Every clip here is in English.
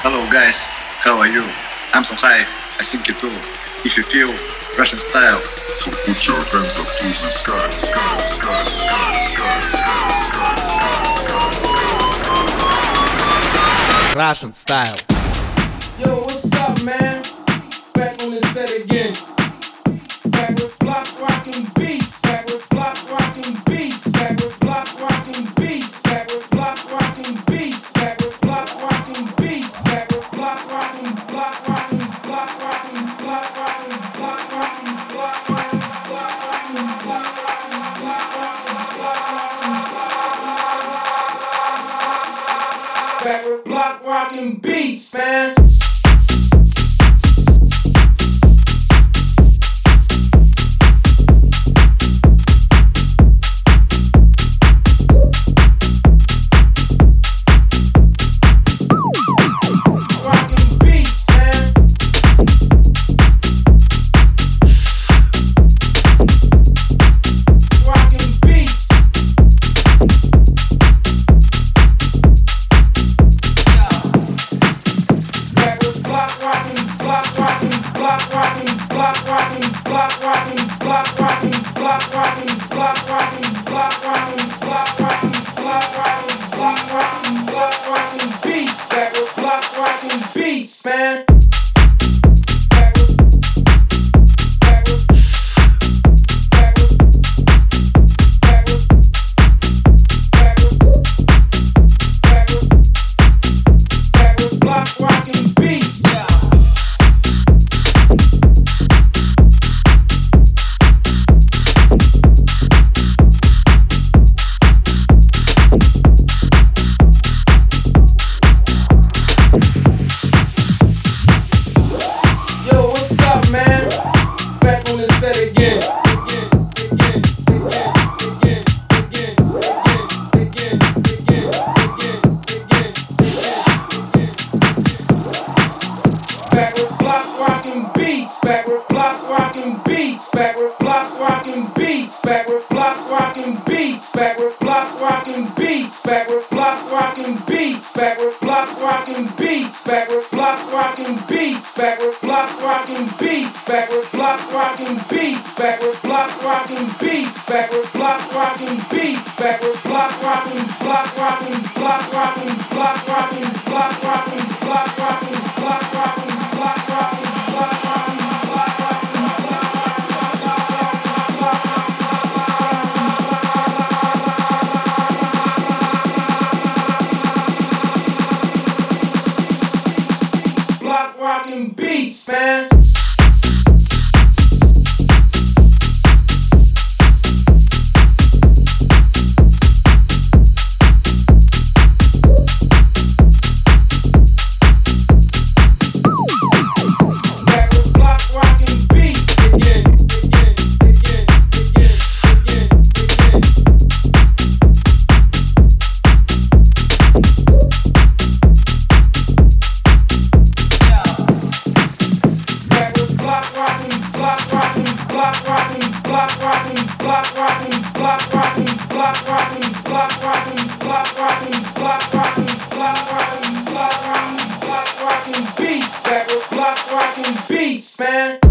Hello guys, how are you? I'm so high, I think you too. If you feel Russian style, so put your hands up to the sky, sky, sky, sky, sky, sky, sky, Russian style. Yo, what's up, man? Back on the set again. spend.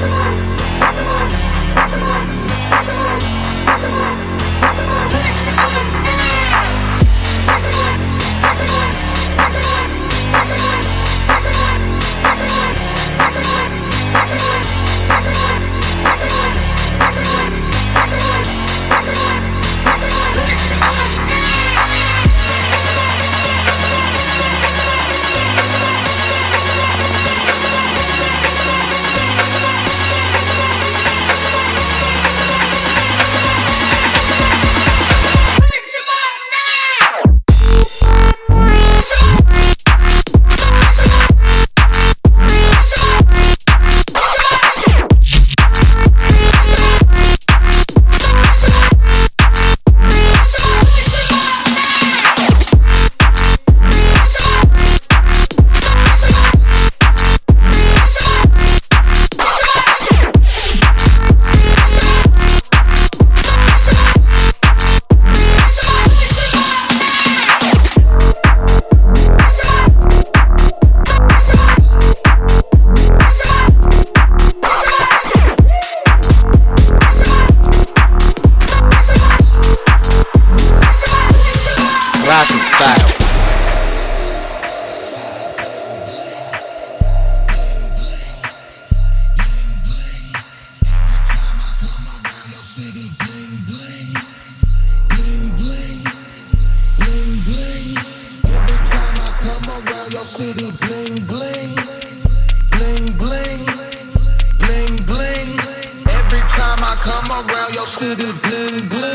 Thank you. come around your city, bling, bling.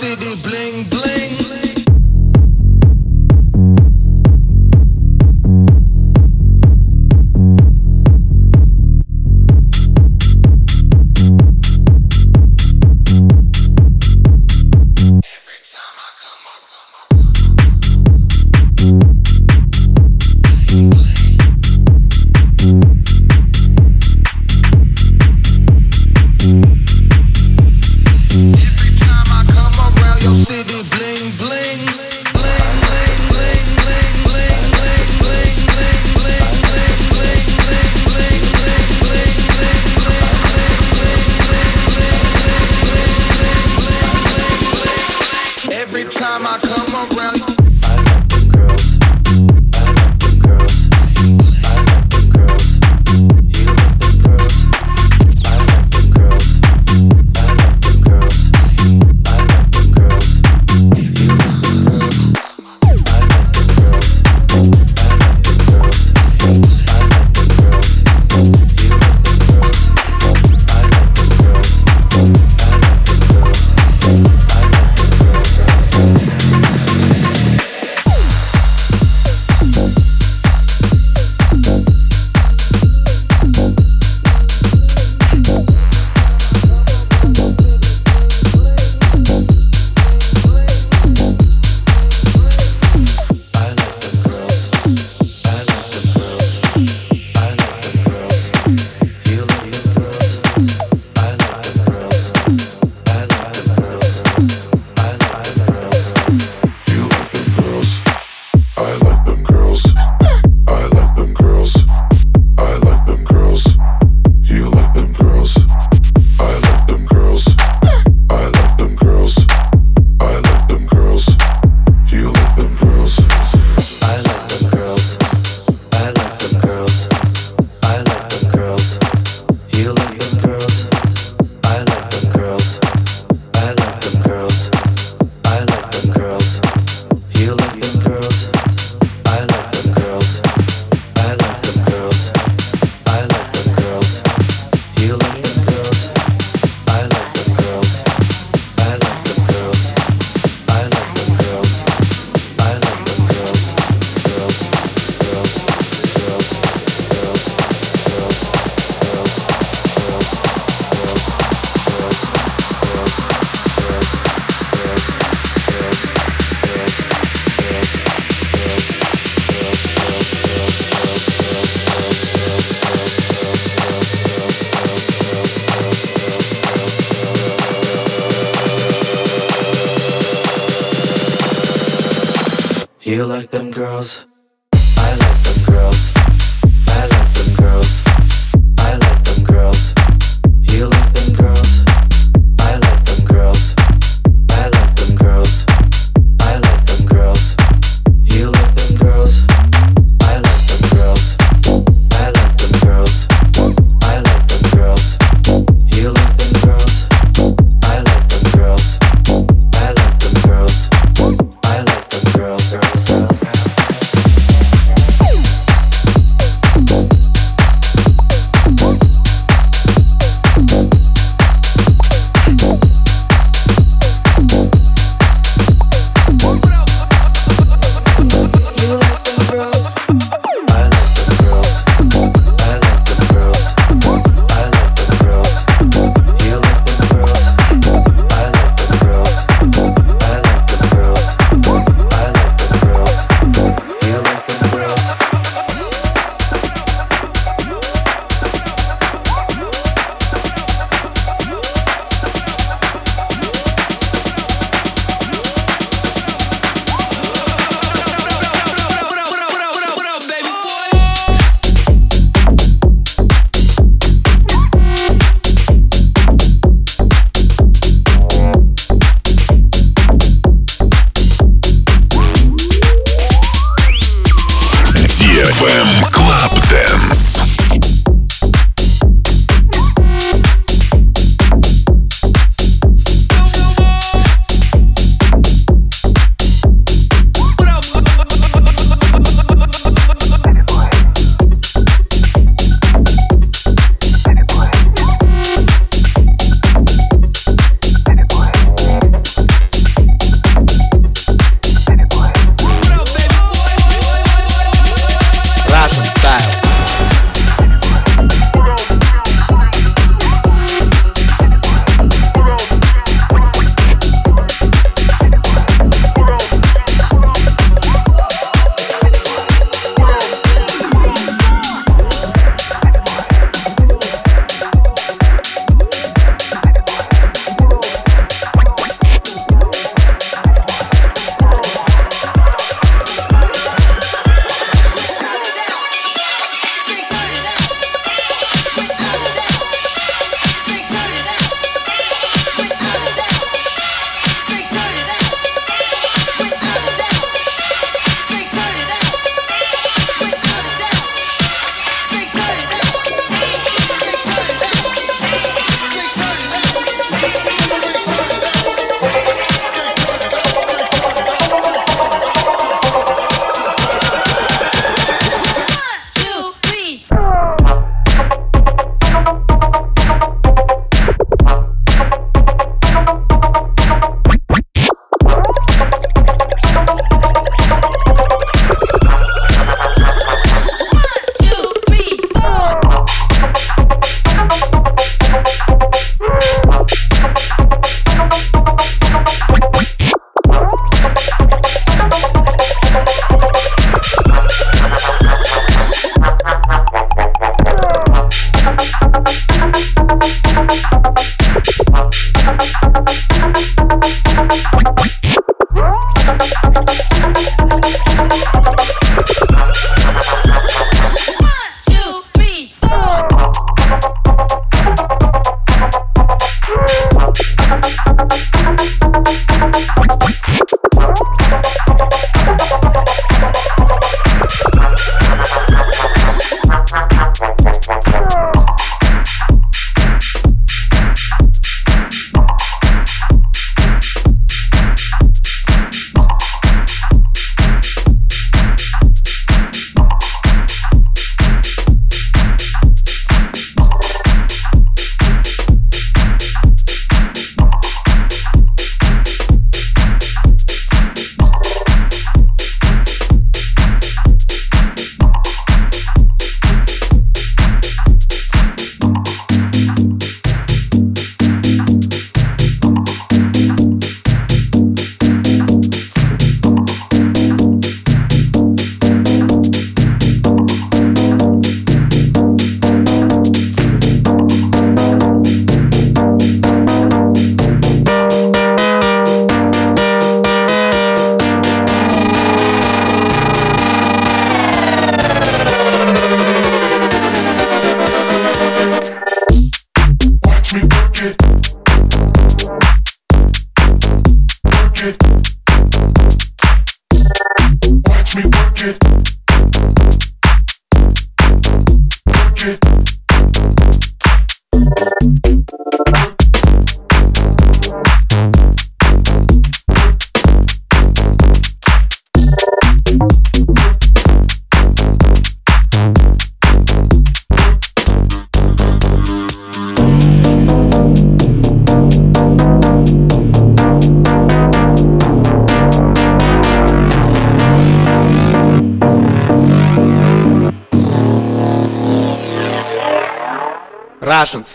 city blend.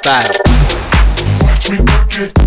Style. Watch me work it.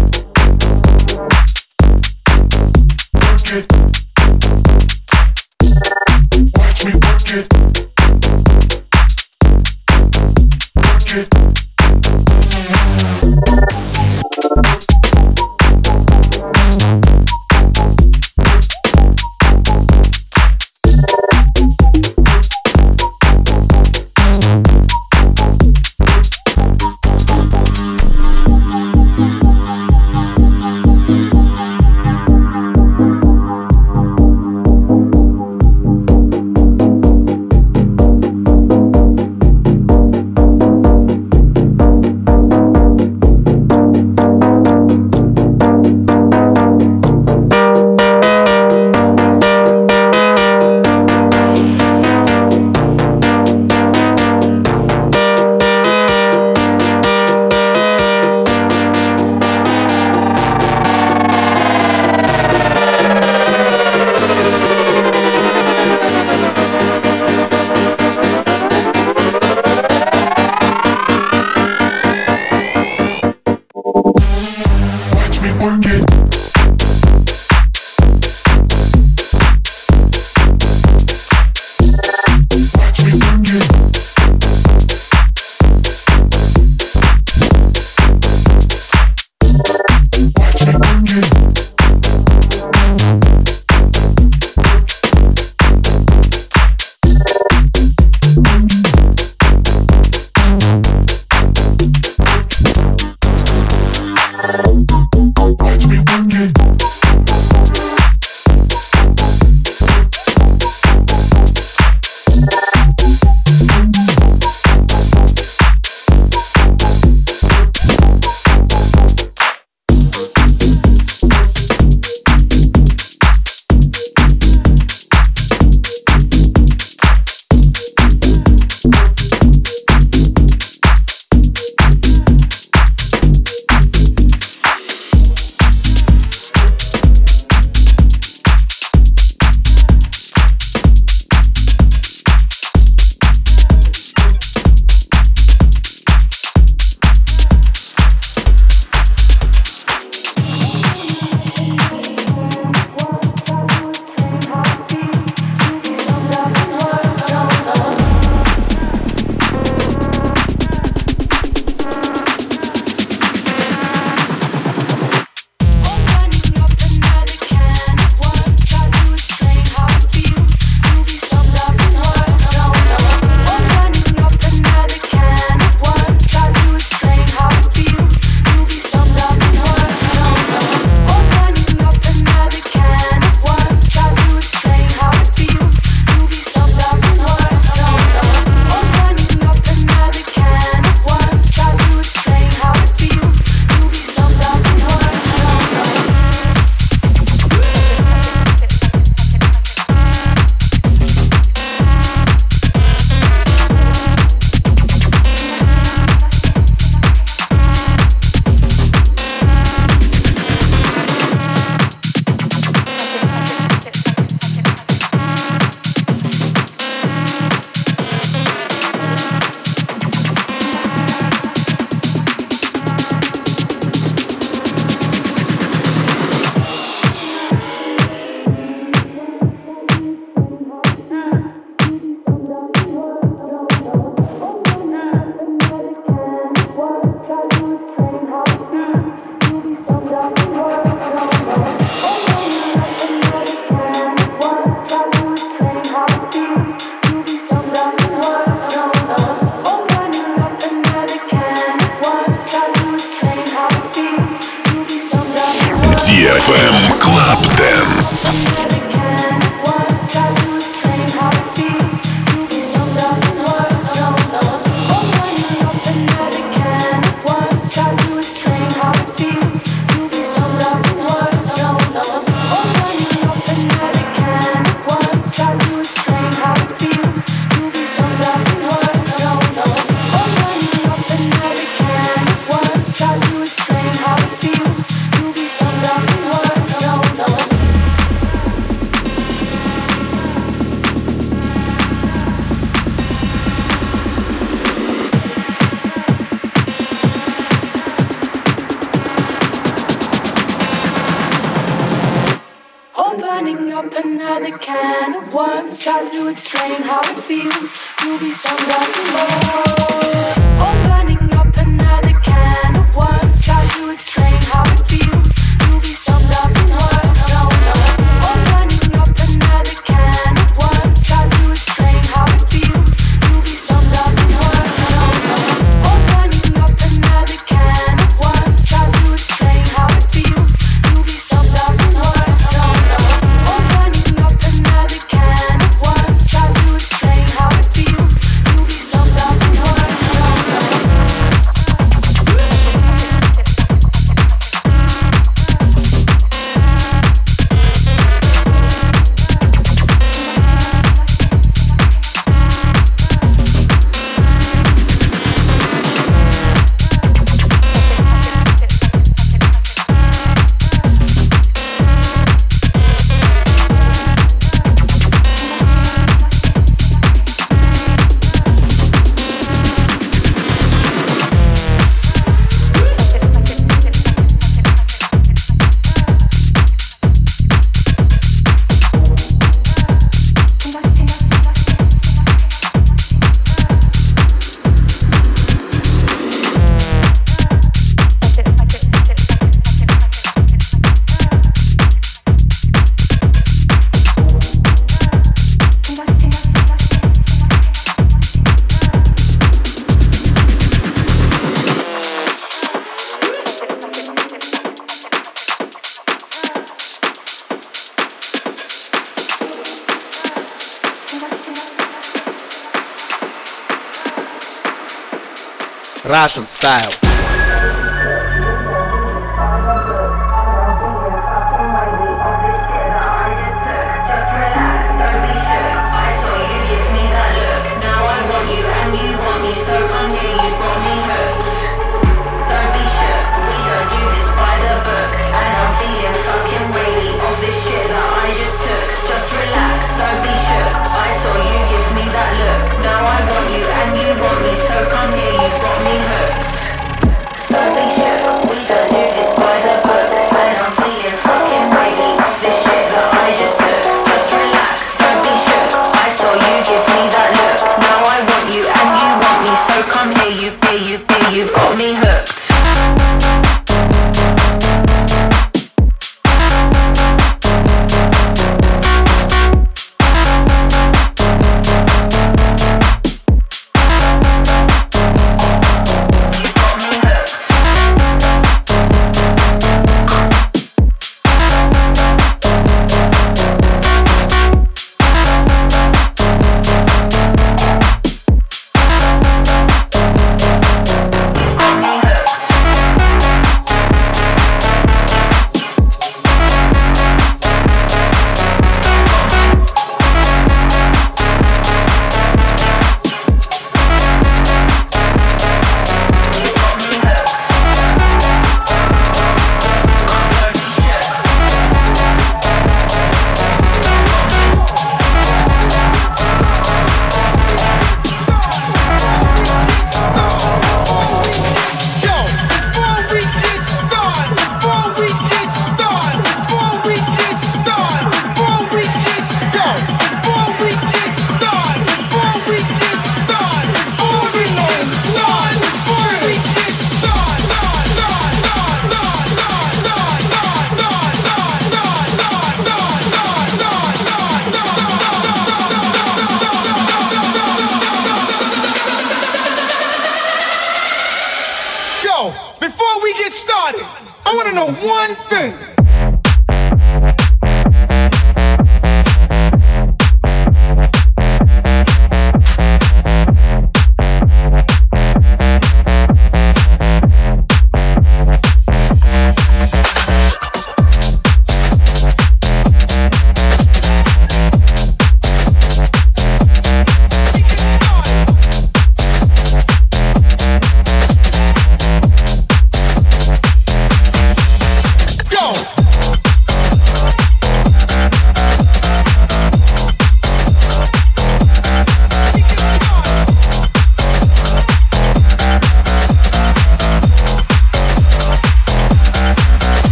Russian style.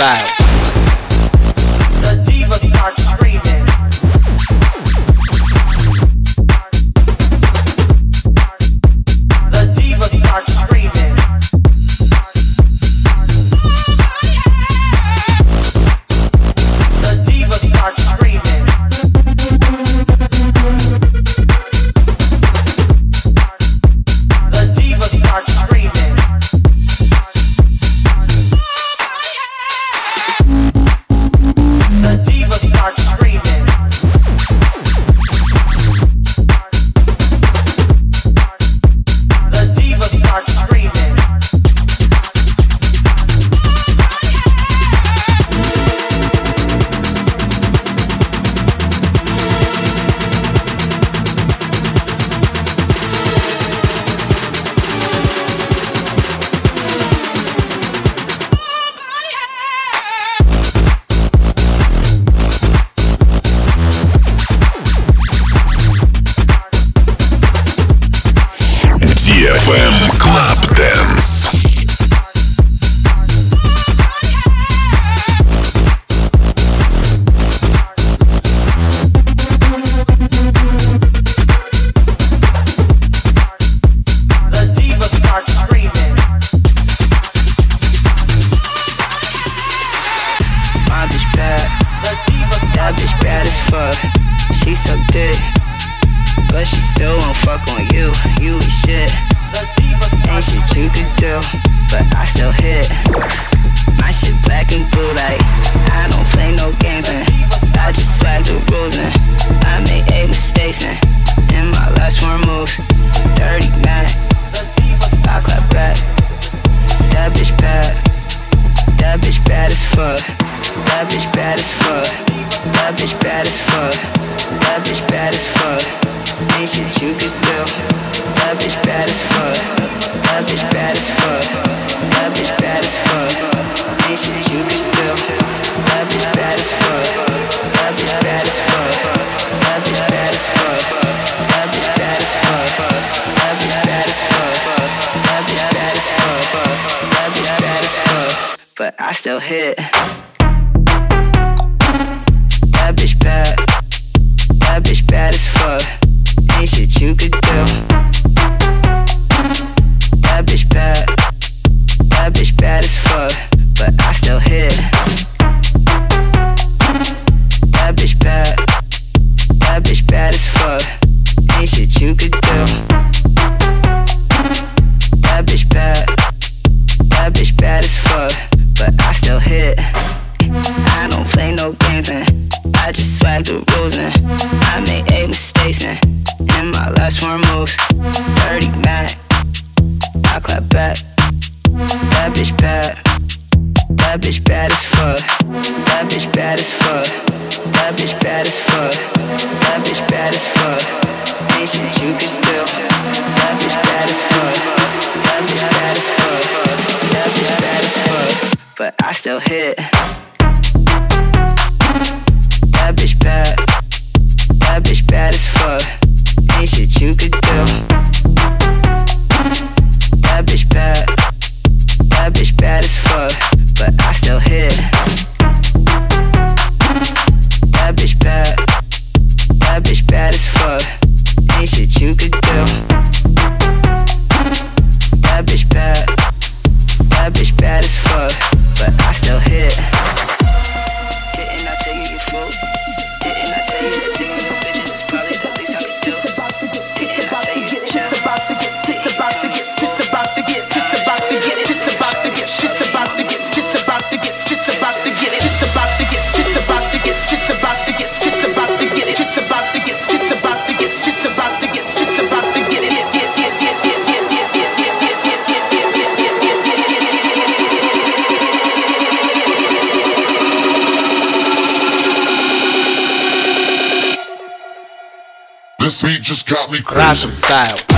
side. I do rules and I made eight mistakes and in my last four moves, 30 Mac. I clap back. That bitch bad. That bitch bad as fuck. That bitch bad as fuck. That bitch bad as fuck. That bitch bad as fuck. Ain't shit you could do. That bitch bad as fuck. That bitch bad as fuck. That bitch bad as fuck. But I still hit. That bitch bad. That bitch bad as fuck. Ain't shit you could do. Just got me crazy. Russian style.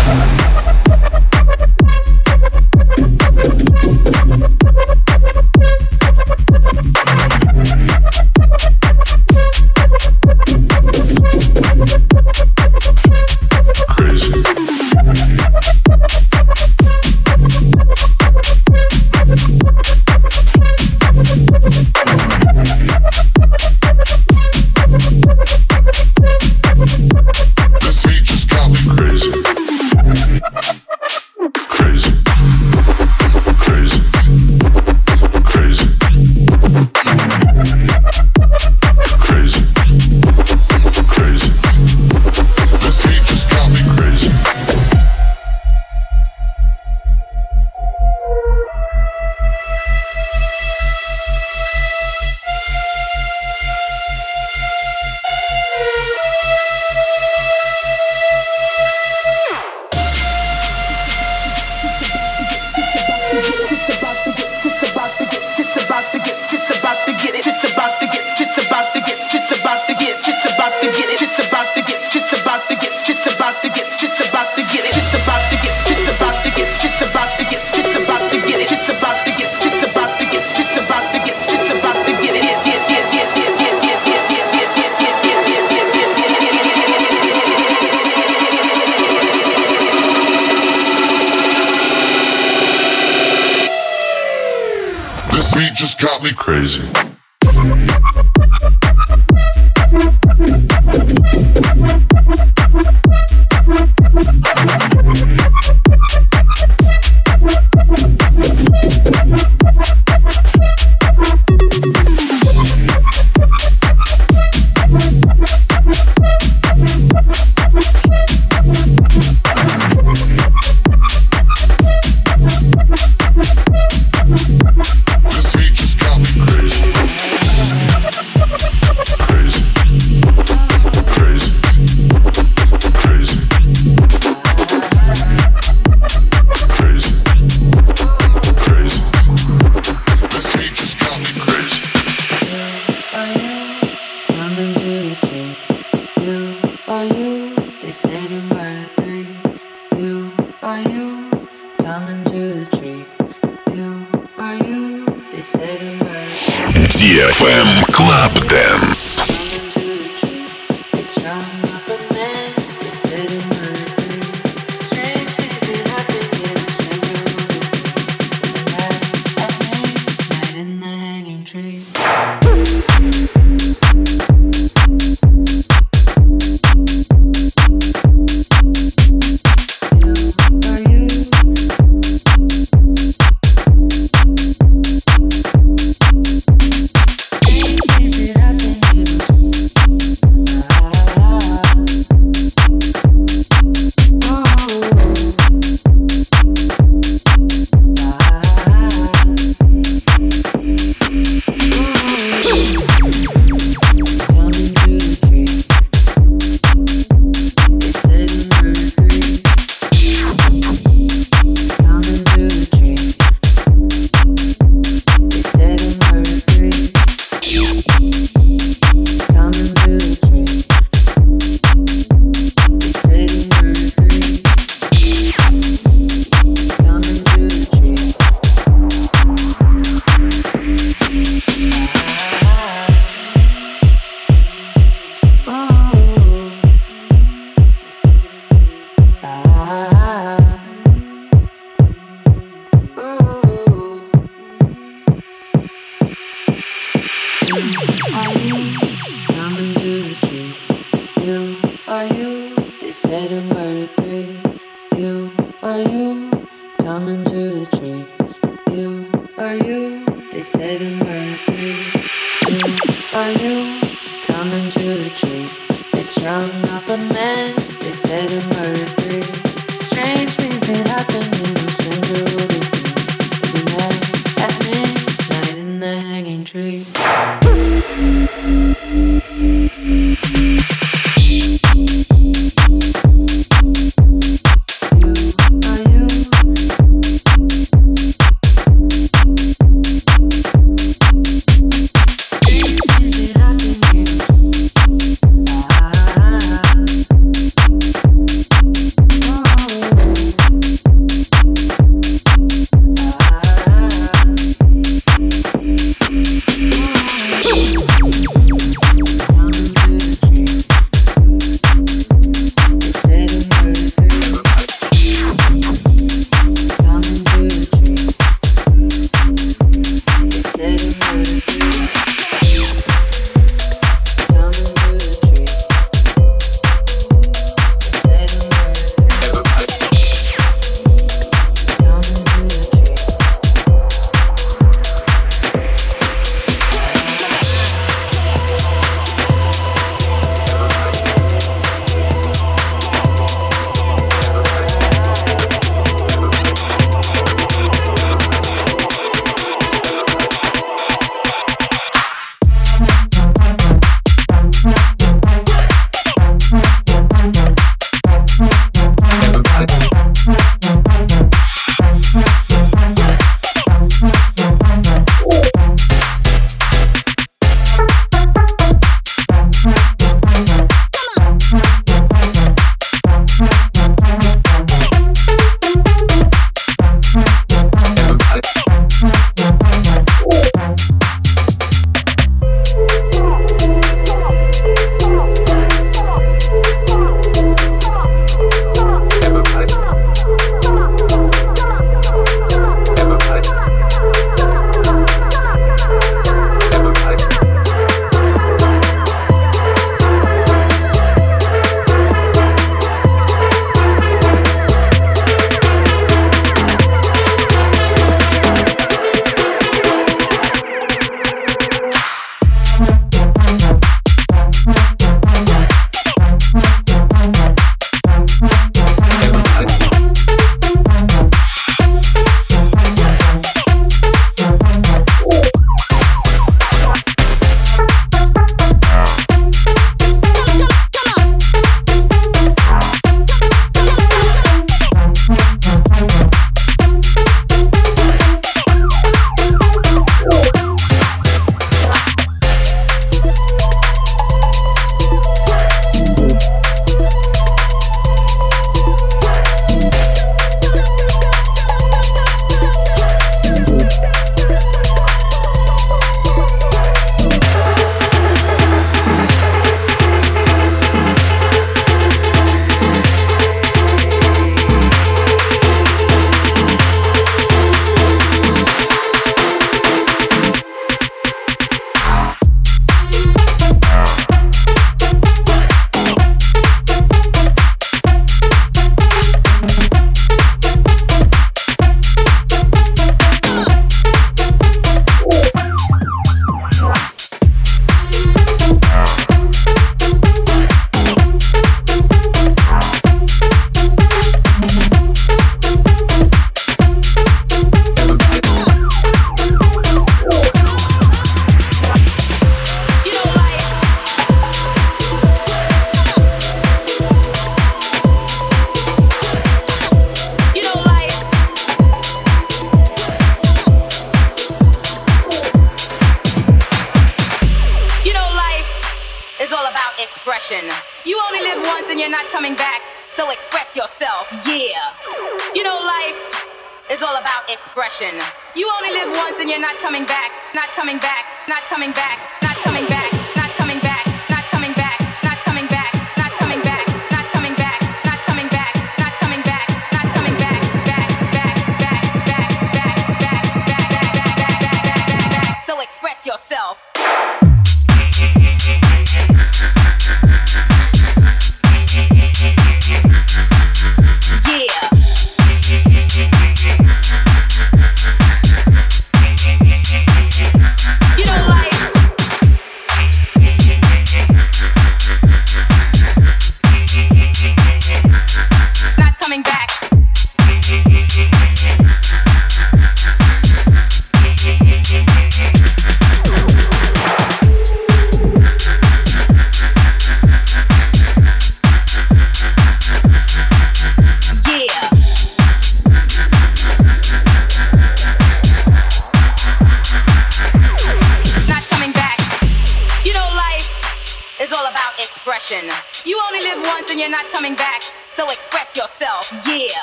once and you're not coming back, so express yourself, yeah.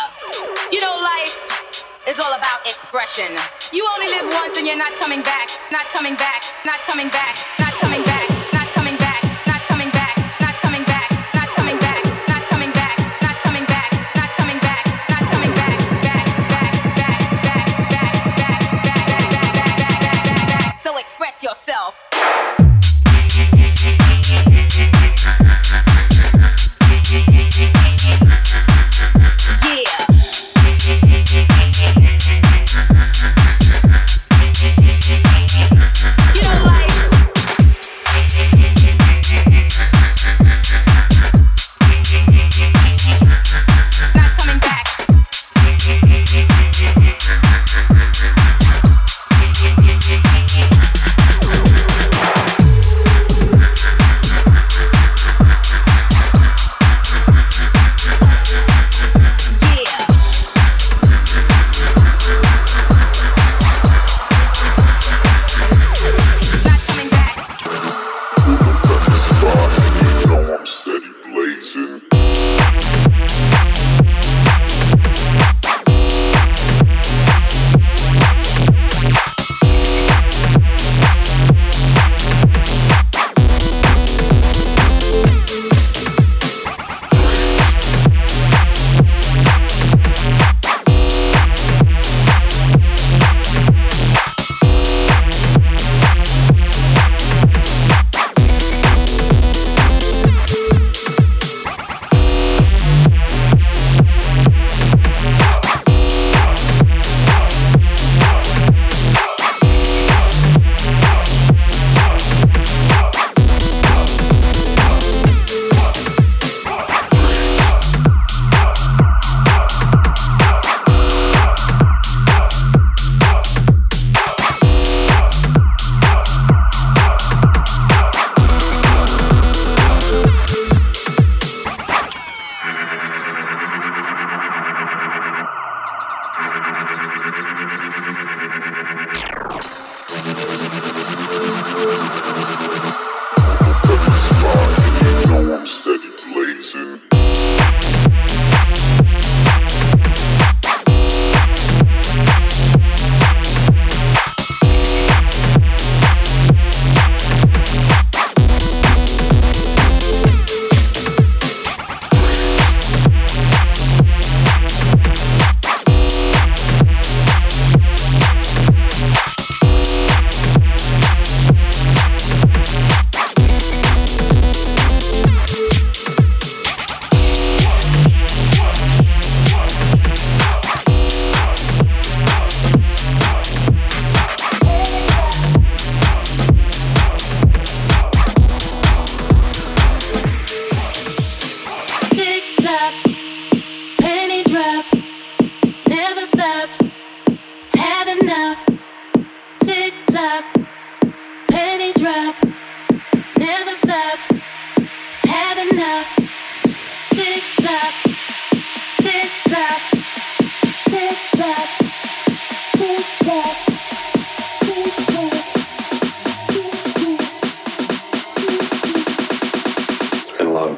You know, life is all about expression. You only live once and you're not coming back, not coming back, not coming back, not coming back.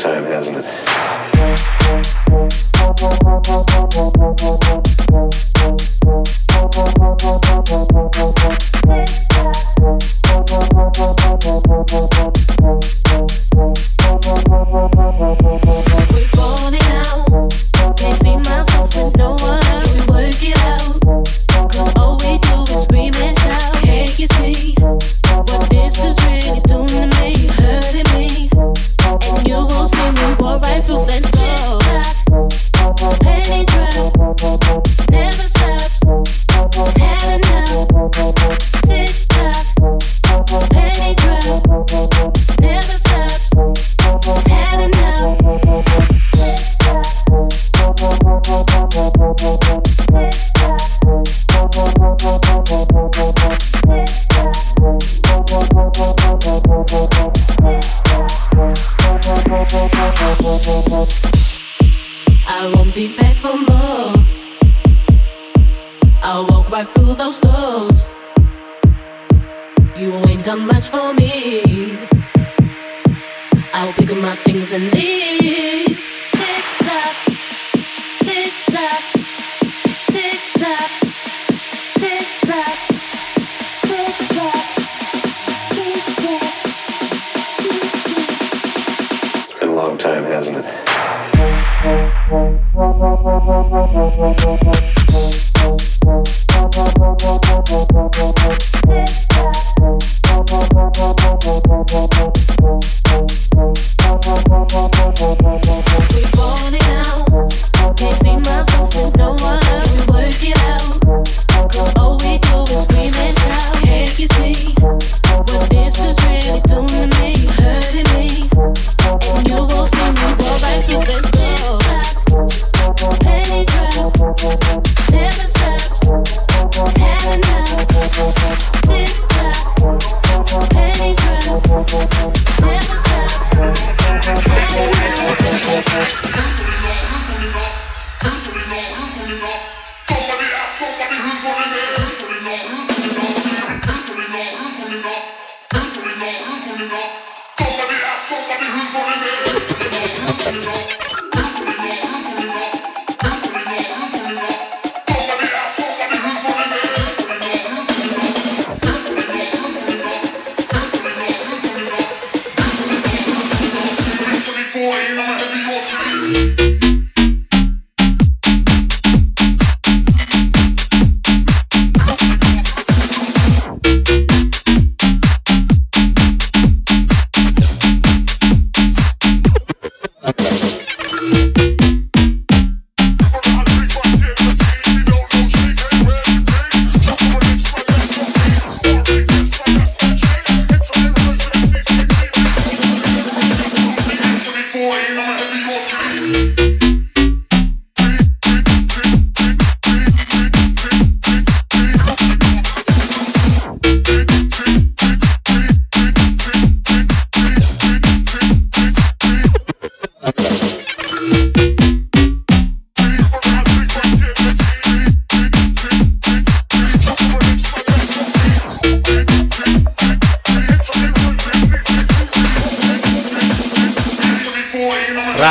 Time, hasn't it?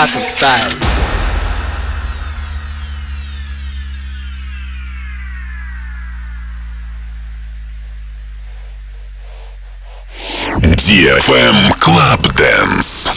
Russian style. DFM Club Dance.